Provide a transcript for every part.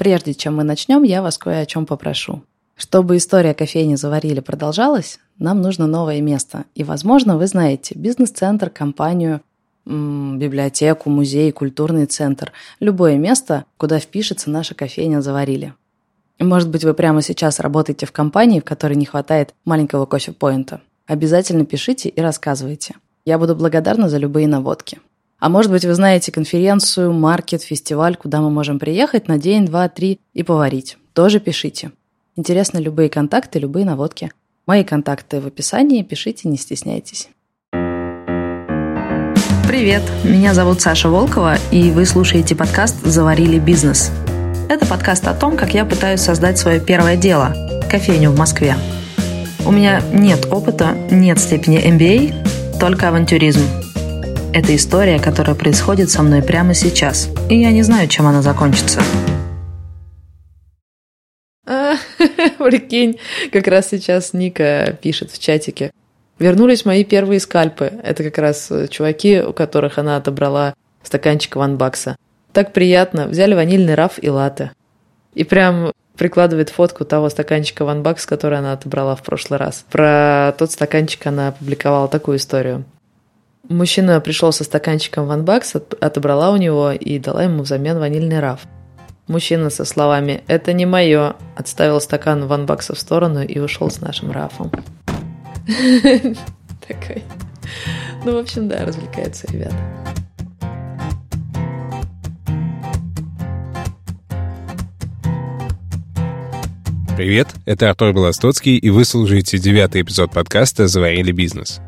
Прежде чем мы начнем, я вас кое о чем попрошу. Чтобы история кофейни «Заварили» продолжалась, нам нужно новое место. И, возможно, вы знаете бизнес-центр, компанию, библиотеку, музей, культурный центр. Любое место, куда впишется наша кофейня «Заварили». Может быть, вы прямо сейчас работаете в компании, в которой не хватает маленького кофе-поинта. Обязательно пишите и рассказывайте. Я буду благодарна за любые наводки. А может быть, вы знаете конференцию, маркет, фестиваль, куда мы можем приехать на день, два, три и поварить. Тоже пишите. Интересны любые контакты, любые наводки. Мои контакты в описании, пишите, не стесняйтесь. Привет, меня зовут Саша Волкова, и вы слушаете подкаст «Заварили бизнес». Это подкаст о том, как я пытаюсь создать свое первое дело – кофейню в Москве. У меня нет опыта, нет степени MBA, только авантюризм. Это история, которая происходит со мной прямо сейчас, и я не знаю, чем она закончится. Прикинь, как раз сейчас Ника пишет в чатике. Вернулись мои первые скальпы. Это как раз чуваки, у которых она отобрала стаканчик ванбакса. Так приятно. Взяли ванильный раф и латте. И прям прикладывает фотку того стаканчика ванбакс, который она отобрала в прошлый раз. Про тот стаканчик она опубликовала такую историю. Мужчина пришел со стаканчиком ванбакс, отобрала у него и дала ему взамен ванильный раф. Мужчина со словами «Это не мое» отставил стакан ванбакса в сторону и ушел с нашим рафом. Такой. Ну, в общем, да, развлекаются ребята. Привет, это Артур Белостоцкий, и вы слушаете девятый эпизод подкаста «Заварили бизнес».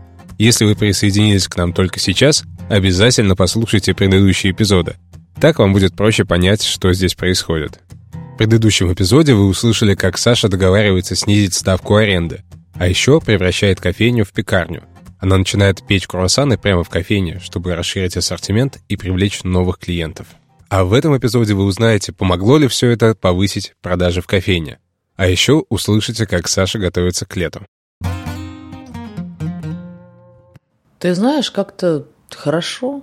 Если вы присоединились к нам только сейчас, обязательно послушайте предыдущие эпизоды – так вам будет проще понять, что здесь происходит. В предыдущем эпизоде вы услышали, как Саша договаривается снизить ставку аренды, а еще превращает кофейню в пекарню. Она начинает печь круассаны прямо в кофейне, чтобы расширить ассортимент и привлечь новых клиентов. А в этом эпизоде вы узнаете, помогло ли все это повысить продажи в кофейне. А еще услышите, как Саша готовится к лету. Ты знаешь, как-то хорошо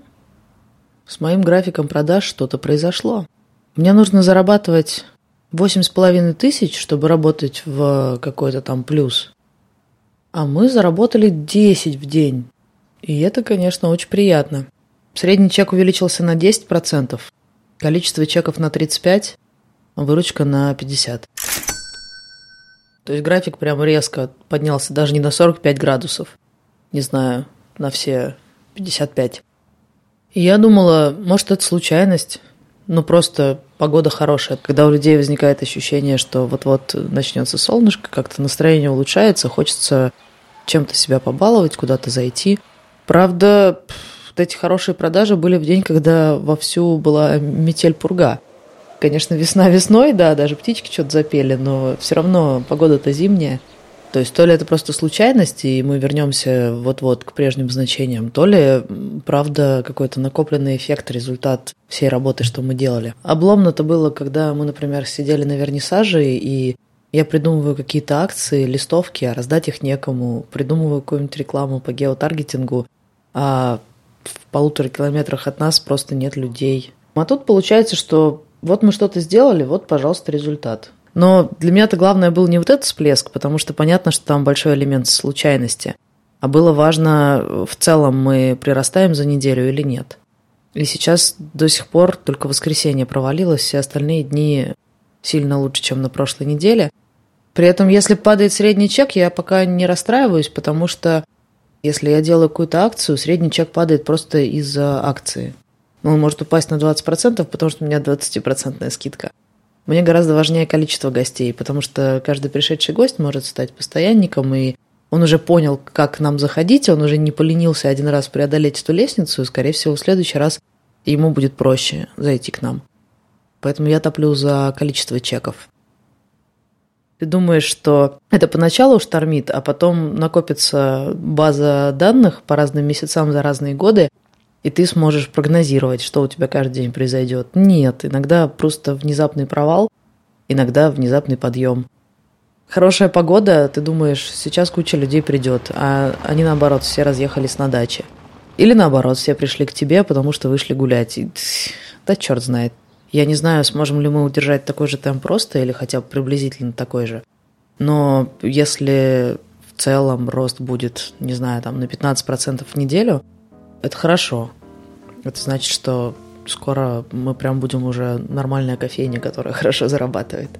с моим графиком продаж что-то произошло. Мне нужно зарабатывать восемь с половиной тысяч, чтобы работать в какой-то там плюс. А мы заработали 10 в день. И это, конечно, очень приятно. Средний чек увеличился на 10%, количество чеков на 35%, а выручка на 50%. То есть график прям резко поднялся даже не на 45 градусов. Не знаю, на все 55. Я думала, может, это случайность. Ну, просто погода хорошая. Когда у людей возникает ощущение, что вот-вот начнется солнышко, как-то настроение улучшается, хочется чем-то себя побаловать, куда-то зайти. Правда, вот эти хорошие продажи были в день, когда вовсю была метель пурга. Конечно, весна весной, да, даже птички что-то запели, но все равно погода-то зимняя. То есть то ли это просто случайность, и мы вернемся вот-вот к прежним значениям, то ли, правда, какой-то накопленный эффект, результат всей работы, что мы делали. Обломно-то было, когда мы, например, сидели на вернисаже, и я придумываю какие-то акции, листовки, а раздать их некому, придумываю какую-нибудь рекламу по геотаргетингу, а в полутора километрах от нас просто нет людей. А тут получается, что вот мы что-то сделали, вот, пожалуйста, результат. Но для меня-то главное был не вот этот всплеск, потому что понятно, что там большой элемент случайности. А было важно, в целом мы прирастаем за неделю или нет. И сейчас до сих пор только воскресенье провалилось, все остальные дни сильно лучше, чем на прошлой неделе. При этом, если падает средний чек, я пока не расстраиваюсь, потому что если я делаю какую-то акцию, средний чек падает просто из-за акции. Ну, он может упасть на 20%, потому что у меня 20% скидка. Мне гораздо важнее количество гостей, потому что каждый пришедший гость может стать постоянником, и он уже понял, как к нам заходить, он уже не поленился один раз преодолеть эту лестницу, и, скорее всего, в следующий раз ему будет проще зайти к нам. Поэтому я топлю за количество чеков. Ты думаешь, что это поначалу штормит, а потом накопится база данных по разным месяцам за разные годы, и ты сможешь прогнозировать, что у тебя каждый день произойдет. Нет, иногда просто внезапный провал, иногда внезапный подъем. Хорошая погода, ты думаешь, сейчас куча людей придет, а они наоборот все разъехались на даче. Или наоборот, все пришли к тебе, потому что вышли гулять. И, да черт знает. Я не знаю, сможем ли мы удержать такой же темп просто или хотя бы приблизительно такой же. Но если в целом рост будет, не знаю, там на 15% в неделю, это хорошо. Это значит, что скоро мы прям будем уже нормальная кофейня, которая хорошо зарабатывает.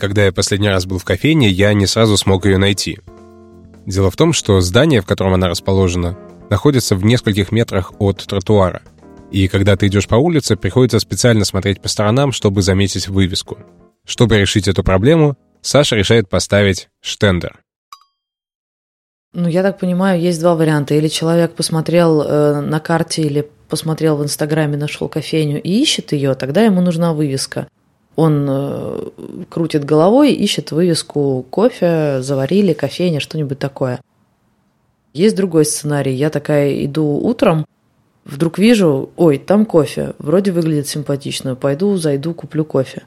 Когда я последний раз был в кофейне, я не сразу смог ее найти. Дело в том, что здание, в котором она расположена, находится в нескольких метрах от тротуара. И когда ты идешь по улице, приходится специально смотреть по сторонам, чтобы заметить вывеску. Чтобы решить эту проблему, Саша решает поставить штендер. Ну, я так понимаю, есть два варианта. Или человек посмотрел э, на карте или посмотрел в Инстаграме, нашел кофейню и ищет ее, тогда ему нужна вывеска. Он э, крутит головой, ищет вывеску кофе, заварили, кофейня, что-нибудь такое. Есть другой сценарий. Я такая иду утром, вдруг вижу, ой, там кофе, вроде выглядит симпатично, пойду, зайду, куплю кофе.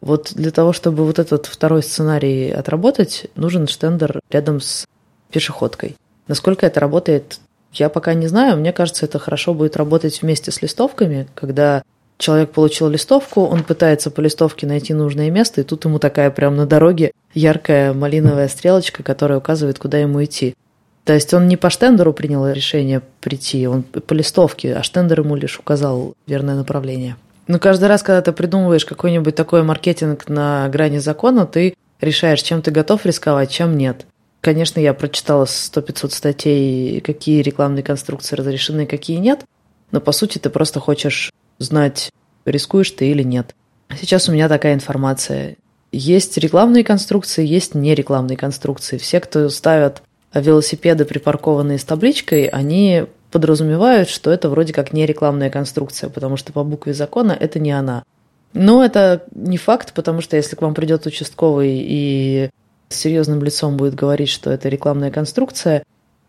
Вот для того, чтобы вот этот второй сценарий отработать, нужен штендер рядом с пешеходкой. Насколько это работает, я пока не знаю. Мне кажется, это хорошо будет работать вместе с листовками, когда Человек получил листовку, он пытается по листовке найти нужное место, и тут ему такая прям на дороге яркая малиновая стрелочка, которая указывает, куда ему идти. То есть он не по штендеру принял решение прийти, он по листовке, а штендер ему лишь указал верное направление. Но каждый раз, когда ты придумываешь какой-нибудь такой маркетинг на грани закона, ты решаешь, чем ты готов рисковать, чем нет. Конечно, я прочитала 100-500 статей, какие рекламные конструкции разрешены, какие нет, но по сути ты просто хочешь знать, рискуешь ты или нет. Сейчас у меня такая информация. Есть рекламные конструкции, есть нерекламные конструкции. Все, кто ставят велосипеды, припаркованные с табличкой, они подразумевают, что это вроде как не рекламная конструкция, потому что по букве закона это не она. Но это не факт, потому что если к вам придет участковый и с серьезным лицом будет говорить, что это рекламная конструкция,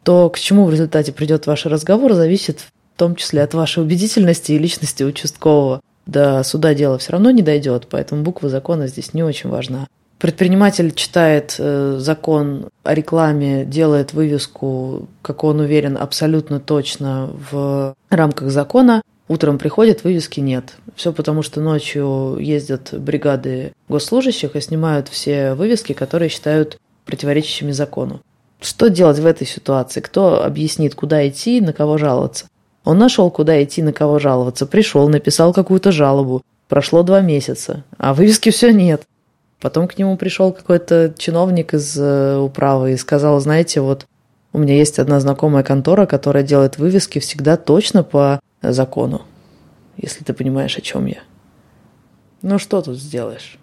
то к чему в результате придет ваш разговор, зависит том числе от вашей убедительности и личности участкового. До суда дело все равно не дойдет, поэтому буква закона здесь не очень важна. Предприниматель читает э, закон о рекламе, делает вывеску, как он уверен, абсолютно точно в рамках закона. Утром приходит, вывески нет. Все потому, что ночью ездят бригады госслужащих и снимают все вывески, которые считают противоречащими закону. Что делать в этой ситуации? Кто объяснит, куда идти, на кого жаловаться? Он нашел, куда идти, на кого жаловаться. Пришел, написал какую-то жалобу. Прошло два месяца, а вывески все нет. Потом к нему пришел какой-то чиновник из э, управы и сказал, знаете, вот у меня есть одна знакомая контора, которая делает вывески всегда точно по закону, если ты понимаешь, о чем я. Ну что тут сделаешь?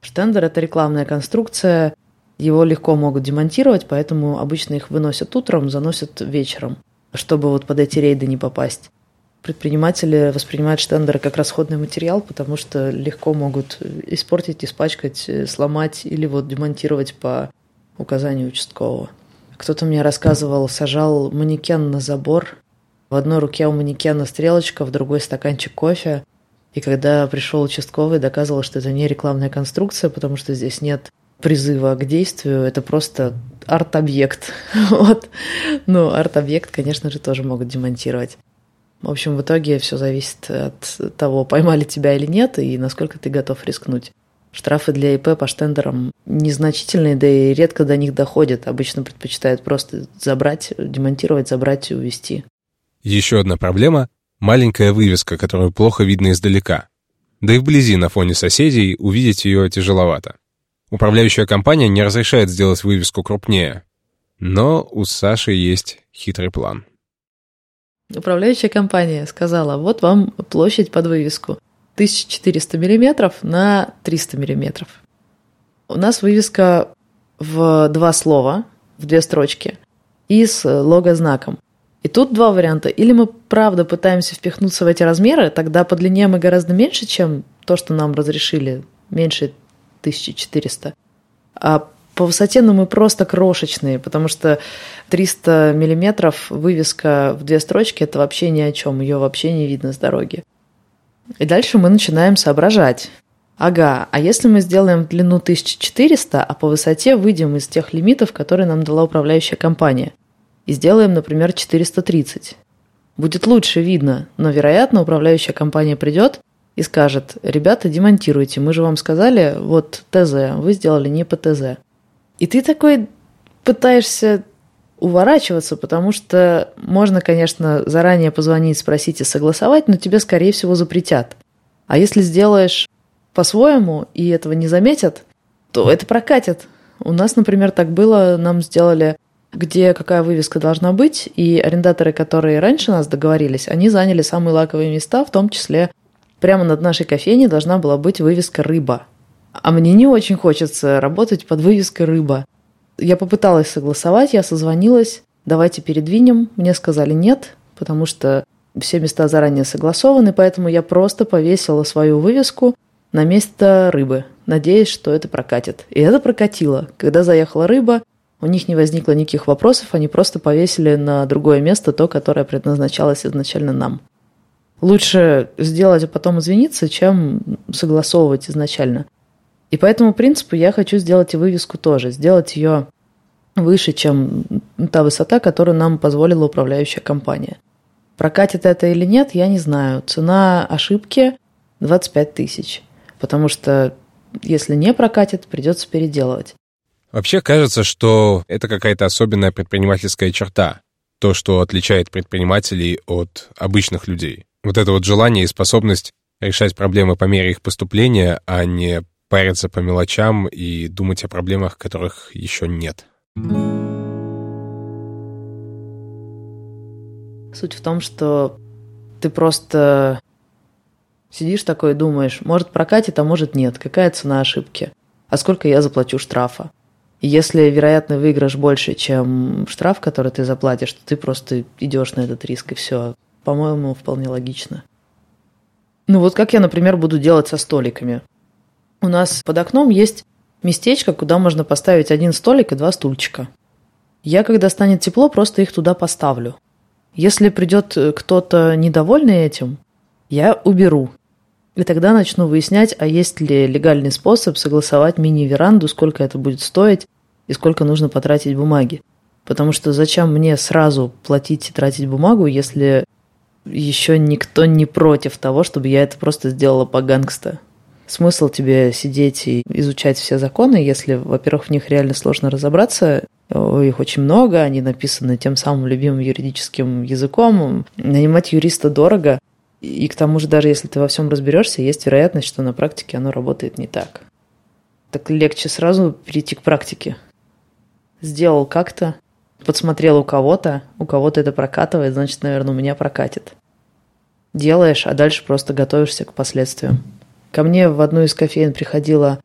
Штендер – это рекламная конструкция, его легко могут демонтировать, поэтому обычно их выносят утром, заносят вечером – чтобы вот под эти рейды не попасть. Предприниматели воспринимают штендеры как расходный материал, потому что легко могут испортить, испачкать, сломать или вот демонтировать по указанию участкового. Кто-то мне рассказывал, сажал манекен на забор. В одной руке у манекена стрелочка, в другой стаканчик кофе. И когда пришел участковый, доказывал, что это не рекламная конструкция, потому что здесь нет призыва к действию, это просто арт-объект. вот. Ну, арт-объект, конечно же, тоже могут демонтировать. В общем, в итоге все зависит от того, поймали тебя или нет, и насколько ты готов рискнуть. Штрафы для ИП по штендерам незначительные, да и редко до них доходят. Обычно предпочитают просто забрать, демонтировать, забрать и увезти. Еще одна проблема – маленькая вывеска, которую плохо видно издалека. Да и вблизи на фоне соседей увидеть ее тяжеловато. Управляющая компания не разрешает сделать вывеску крупнее. Но у Саши есть хитрый план. Управляющая компания сказала, вот вам площадь под вывеску. 1400 миллиметров на 300 миллиметров. У нас вывеска в два слова, в две строчки, и с лого-знаком. И тут два варианта. Или мы правда пытаемся впихнуться в эти размеры, тогда по длине мы гораздо меньше, чем то, что нам разрешили, меньше 1400. А по высоте, ну, мы просто крошечные, потому что 300 миллиметров вывеска в две строчки – это вообще ни о чем, ее вообще не видно с дороги. И дальше мы начинаем соображать. Ага, а если мы сделаем длину 1400, а по высоте выйдем из тех лимитов, которые нам дала управляющая компания, и сделаем, например, 430. Будет лучше видно, но, вероятно, управляющая компания придет и скажет, ребята, демонтируйте, мы же вам сказали, вот ТЗ, вы сделали не по ТЗ. И ты такой пытаешься уворачиваться, потому что можно, конечно, заранее позвонить, спросить и согласовать, но тебе, скорее всего, запретят. А если сделаешь по-своему и этого не заметят, то это прокатит. У нас, например, так было, нам сделали, где какая вывеска должна быть, и арендаторы, которые раньше нас договорились, они заняли самые лаковые места, в том числе прямо над нашей кофейней должна была быть вывеска «Рыба». А мне не очень хочется работать под вывеской «Рыба». Я попыталась согласовать, я созвонилась, давайте передвинем. Мне сказали нет, потому что все места заранее согласованы, поэтому я просто повесила свою вывеску на место рыбы, надеясь, что это прокатит. И это прокатило. Когда заехала рыба, у них не возникло никаких вопросов, они просто повесили на другое место то, которое предназначалось изначально нам. Лучше сделать, а потом извиниться, чем согласовывать изначально. И по этому принципу я хочу сделать и вывеску тоже, сделать ее выше, чем та высота, которую нам позволила управляющая компания. Прокатит это или нет, я не знаю. Цена ошибки 25 тысяч, потому что если не прокатит, придется переделывать. Вообще кажется, что это какая-то особенная предпринимательская черта, то, что отличает предпринимателей от обычных людей. Вот это вот желание и способность решать проблемы по мере их поступления, а не париться по мелочам и думать о проблемах, которых еще нет. Суть в том, что ты просто сидишь такой и думаешь, может прокатит, а может нет. Какая цена ошибки? А сколько я заплачу штрафа? И если вероятный выигрыш больше, чем штраф, который ты заплатишь, то ты просто идешь на этот риск и все. По-моему, вполне логично. Ну вот как я, например, буду делать со столиками. У нас под окном есть местечко, куда можно поставить один столик и два стульчика. Я, когда станет тепло, просто их туда поставлю. Если придет э, кто-то недовольный этим, я уберу. И тогда начну выяснять, а есть ли легальный способ согласовать мини-веранду, сколько это будет стоить и сколько нужно потратить бумаги. Потому что зачем мне сразу платить и тратить бумагу, если еще никто не против того, чтобы я это просто сделала по гангста смысл тебе сидеть и изучать все законы, если, во-первых, в них реально сложно разобраться, их очень много, они написаны тем самым любимым юридическим языком. Нанимать юриста дорого, и к тому же даже если ты во всем разберешься, есть вероятность, что на практике оно работает не так. Так легче сразу перейти к практике. Сделал как-то, подсмотрел у кого-то, у кого-то это прокатывает, значит, наверное, у меня прокатит. Делаешь, а дальше просто готовишься к последствиям. Ко мне в одну из кофеин приходила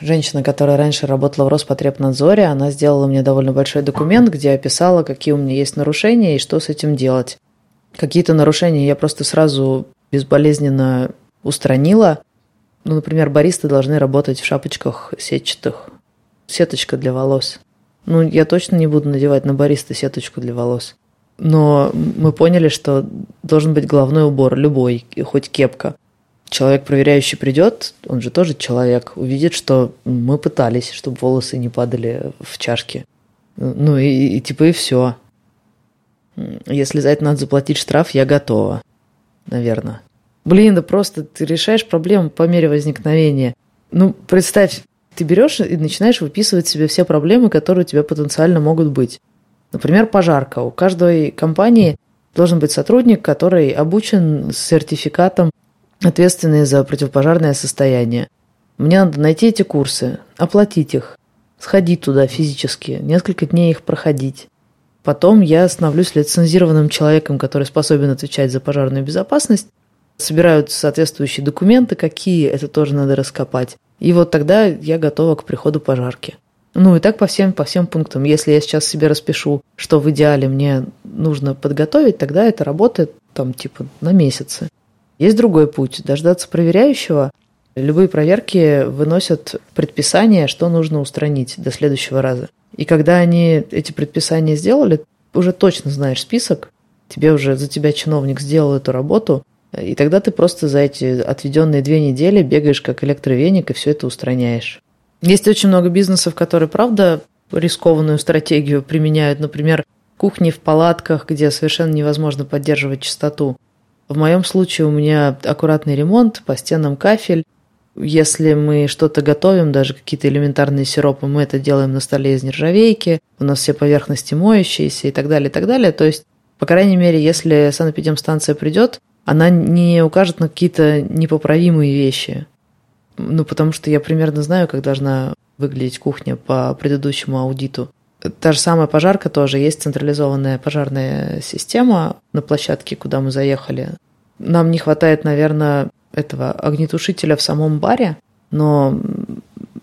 женщина, которая раньше работала в Роспотребнадзоре. Она сделала мне довольно большой документ, где описала, какие у меня есть нарушения и что с этим делать. Какие-то нарушения я просто сразу безболезненно устранила. Ну, например, баристы должны работать в шапочках сетчатых. Сеточка для волос. Ну, я точно не буду надевать на бариста сеточку для волос. Но мы поняли, что должен быть головной убор, любой, хоть кепка человек, проверяющий, придет, он же тоже человек, увидит, что мы пытались, чтобы волосы не падали в чашки. Ну и, и типа и все. Если за это надо заплатить штраф, я готова. Наверное. Блин, да просто ты решаешь проблему по мере возникновения. Ну, представь, ты берешь и начинаешь выписывать себе все проблемы, которые у тебя потенциально могут быть. Например, пожарка. У каждой компании должен быть сотрудник, который обучен с сертификатом ответственные за противопожарное состояние. Мне надо найти эти курсы, оплатить их, сходить туда физически, несколько дней их проходить. Потом я становлюсь лицензированным человеком, который способен отвечать за пожарную безопасность. Собирают соответствующие документы, какие, это тоже надо раскопать. И вот тогда я готова к приходу пожарки. Ну и так по всем, по всем пунктам. Если я сейчас себе распишу, что в идеале мне нужно подготовить, тогда это работает там типа на месяцы. Есть другой путь – дождаться проверяющего. Любые проверки выносят предписание, что нужно устранить до следующего раза. И когда они эти предписания сделали, уже точно знаешь список, тебе уже за тебя чиновник сделал эту работу, И тогда ты просто за эти отведенные две недели бегаешь как электровеник и все это устраняешь. Есть очень много бизнесов, которые, правда, рискованную стратегию применяют. Например, кухни в палатках, где совершенно невозможно поддерживать чистоту. В моем случае у меня аккуратный ремонт, по стенам кафель. Если мы что-то готовим, даже какие-то элементарные сиропы, мы это делаем на столе из нержавейки, у нас все поверхности моющиеся и так далее, и так далее. То есть, по крайней мере, если санэпидемстанция придет, она не укажет на какие-то непоправимые вещи. Ну, потому что я примерно знаю, как должна выглядеть кухня по предыдущему аудиту. Та же самая пожарка тоже. Есть централизованная пожарная система на площадке, куда мы заехали. Нам не хватает, наверное, этого огнетушителя в самом баре, но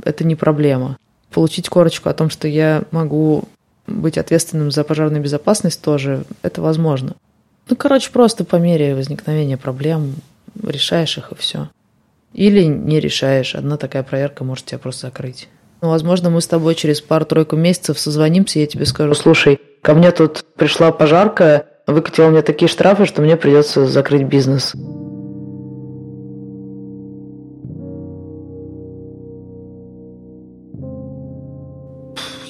это не проблема. Получить корочку о том, что я могу быть ответственным за пожарную безопасность тоже, это возможно. Ну, короче, просто по мере возникновения проблем решаешь их и все. Или не решаешь. Одна такая проверка может тебя просто закрыть. Ну, возможно, мы с тобой через пару-тройку месяцев созвонимся, и я тебе скажу, слушай, ко мне тут пришла пожарка, выкатила мне такие штрафы, что мне придется закрыть бизнес.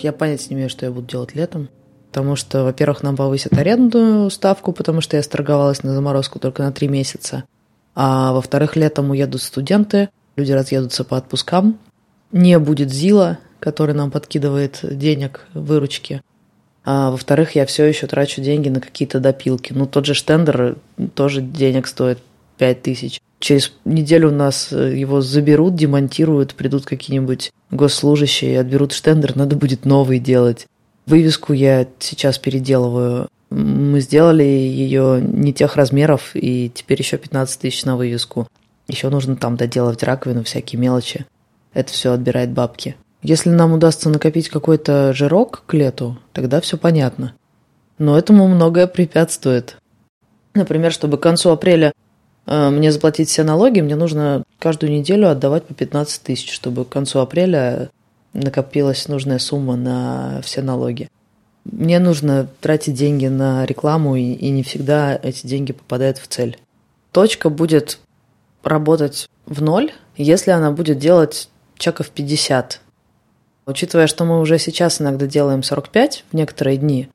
Я понять не имею, что я буду делать летом. Потому что, во-первых, нам повысят арендную ставку, потому что я сторговалась на заморозку только на три месяца. А во-вторых, летом уедут студенты, люди разъедутся по отпускам. Не будет ЗИЛа, который нам подкидывает денег, выручки. А во-вторых, я все еще трачу деньги на какие-то допилки. Ну, тот же штендер тоже денег стоит 5 тысяч. Через неделю у нас его заберут, демонтируют, придут какие-нибудь госслужащие отберут штендер, надо будет новый делать. Вывеску я сейчас переделываю мы сделали ее не тех размеров, и теперь еще 15 тысяч на вывеску. Еще нужно там доделать раковину, всякие мелочи. Это все отбирает бабки. Если нам удастся накопить какой-то жирок к лету, тогда все понятно. Но этому многое препятствует. Например, чтобы к концу апреля э, мне заплатить все налоги, мне нужно каждую неделю отдавать по 15 тысяч, чтобы к концу апреля накопилась нужная сумма на все налоги. Мне нужно тратить деньги на рекламу, и, и не всегда эти деньги попадают в цель. Точка будет работать в ноль, если она будет делать чеков 50. Учитывая, что мы уже сейчас иногда делаем 45 в некоторые дни,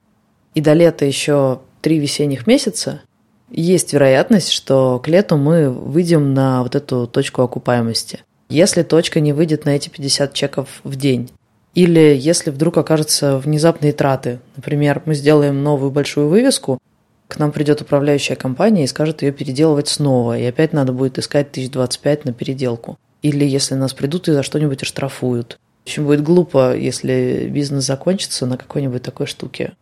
и до лета еще три весенних месяца, есть вероятность, что к лету мы выйдем на вот эту точку окупаемости. Если точка не выйдет на эти 50 чеков в день, или если вдруг окажутся внезапные траты, например, мы сделаем новую большую вывеску, к нам придет управляющая компания и скажет ее переделывать снова, и опять надо будет искать 1025 на переделку. Или если нас придут и за что-нибудь оштрафуют. Очень будет глупо, если бизнес закончится на какой-нибудь такой штуке.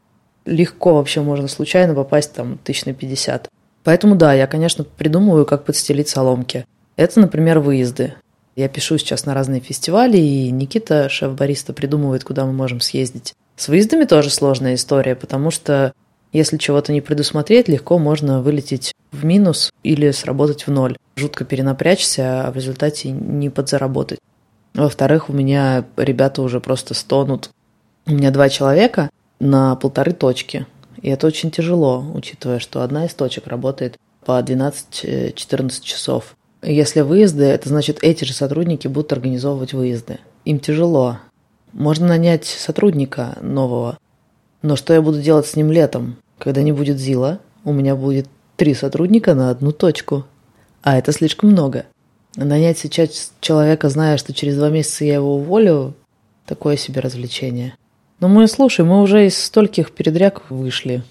Легко вообще можно случайно попасть там тысяч на 50. Поэтому да, я, конечно, придумываю, как подстелить соломки. Это, например, выезды. Я пишу сейчас на разные фестивали, и Никита, шеф-бариста, придумывает, куда мы можем съездить. С выездами тоже сложная история, потому что если чего-то не предусмотреть, легко можно вылететь в минус или сработать в ноль. Жутко перенапрячься, а в результате не подзаработать. Во-вторых, у меня ребята уже просто стонут. У меня два человека на полторы точки. И это очень тяжело, учитывая, что одна из точек работает по 12-14 часов. Если выезды, это значит, эти же сотрудники будут организовывать выезды. Им тяжело. Можно нанять сотрудника нового. Но что я буду делать с ним летом? Когда не будет ЗИЛа, у меня будет три сотрудника на одну точку. А это слишком много. Нанять сейчас человека, зная, что через два месяца я его уволю, такое себе развлечение. Но мы, слушай, мы уже из стольких передряг вышли.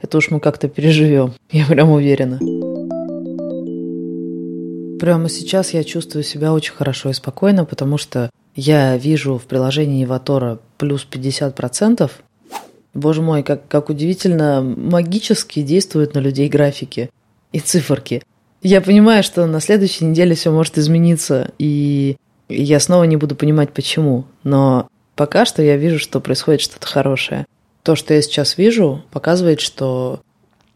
Это уж мы как-то переживем, я прям уверена. Прямо сейчас я чувствую себя очень хорошо и спокойно, потому что я вижу в приложении Ватора плюс 50%. Боже мой, как, как удивительно магически действуют на людей графики и циферки. Я понимаю, что на следующей неделе все может измениться, и я снова не буду понимать, почему. Но пока что я вижу, что происходит что-то хорошее. То, что я сейчас вижу, показывает, что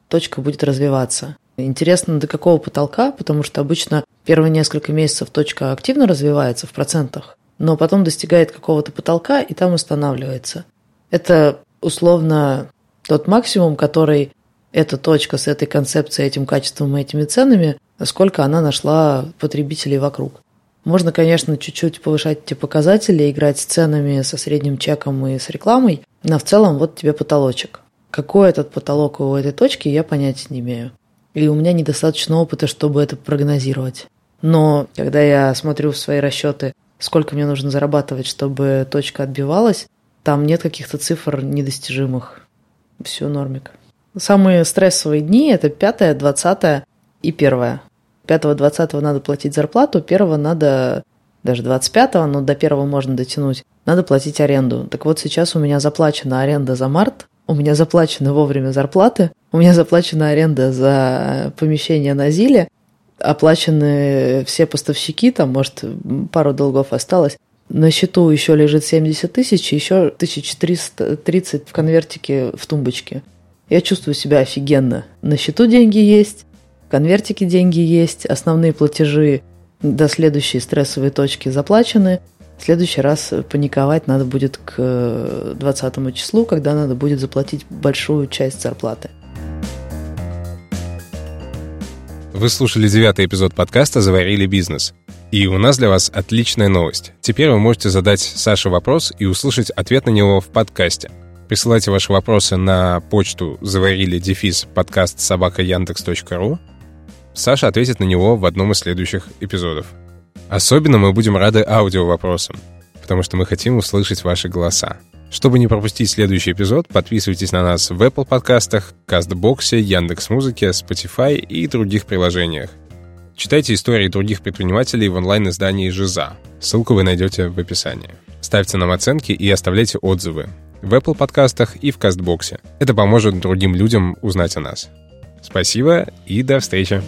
точка будет развиваться. Интересно, до какого потолка, потому что обычно первые несколько месяцев точка активно развивается в процентах, но потом достигает какого-то потолка и там останавливается. Это условно тот максимум, который эта точка с этой концепцией, этим качеством и этими ценами, сколько она нашла потребителей вокруг. Можно, конечно, чуть-чуть повышать эти показатели, играть с ценами, со средним чеком и с рекламой, но в целом вот тебе потолочек. Какой этот потолок у этой точки, я понятия не имею. И у меня недостаточно опыта, чтобы это прогнозировать. Но когда я смотрю в свои расчеты, сколько мне нужно зарабатывать, чтобы точка отбивалась, там нет каких-то цифр недостижимых. Все нормик. Самые стрессовые дни – это 5, 20 и 1. 5-20 надо платить зарплату, 1 надо, даже 25 но до 1 можно дотянуть, надо платить аренду. Так вот сейчас у меня заплачена аренда за март, у меня заплачены вовремя зарплаты, у меня заплачена аренда за помещение на Зиле, оплачены все поставщики, там, может, пару долгов осталось. На счету еще лежит 70 тысяч, еще 1330 в конвертике в тумбочке. Я чувствую себя офигенно. На счету деньги есть, конвертике деньги есть, основные платежи до следующей стрессовой точки заплачены. В следующий раз паниковать надо будет к 20 числу, когда надо будет заплатить большую часть зарплаты. Вы слушали девятый эпизод подкаста «Заварили бизнес». И у нас для вас отличная новость. Теперь вы можете задать Саше вопрос и услышать ответ на него в подкасте. Присылайте ваши вопросы на почту заварили дефис подкаст собака яндекс.ру Саша ответит на него в одном из следующих эпизодов. Особенно мы будем рады аудио-вопросам, потому что мы хотим услышать ваши голоса. Чтобы не пропустить следующий эпизод, подписывайтесь на нас в Apple подкастах, Кастбоксе, Яндекс.Музыке, Spotify и других приложениях. Читайте истории других предпринимателей в онлайн-издании «Жиза». Ссылку вы найдете в описании. Ставьте нам оценки и оставляйте отзывы в Apple подкастах и в Кастбоксе. Это поможет другим людям узнать о нас. Спасибо и до встречи.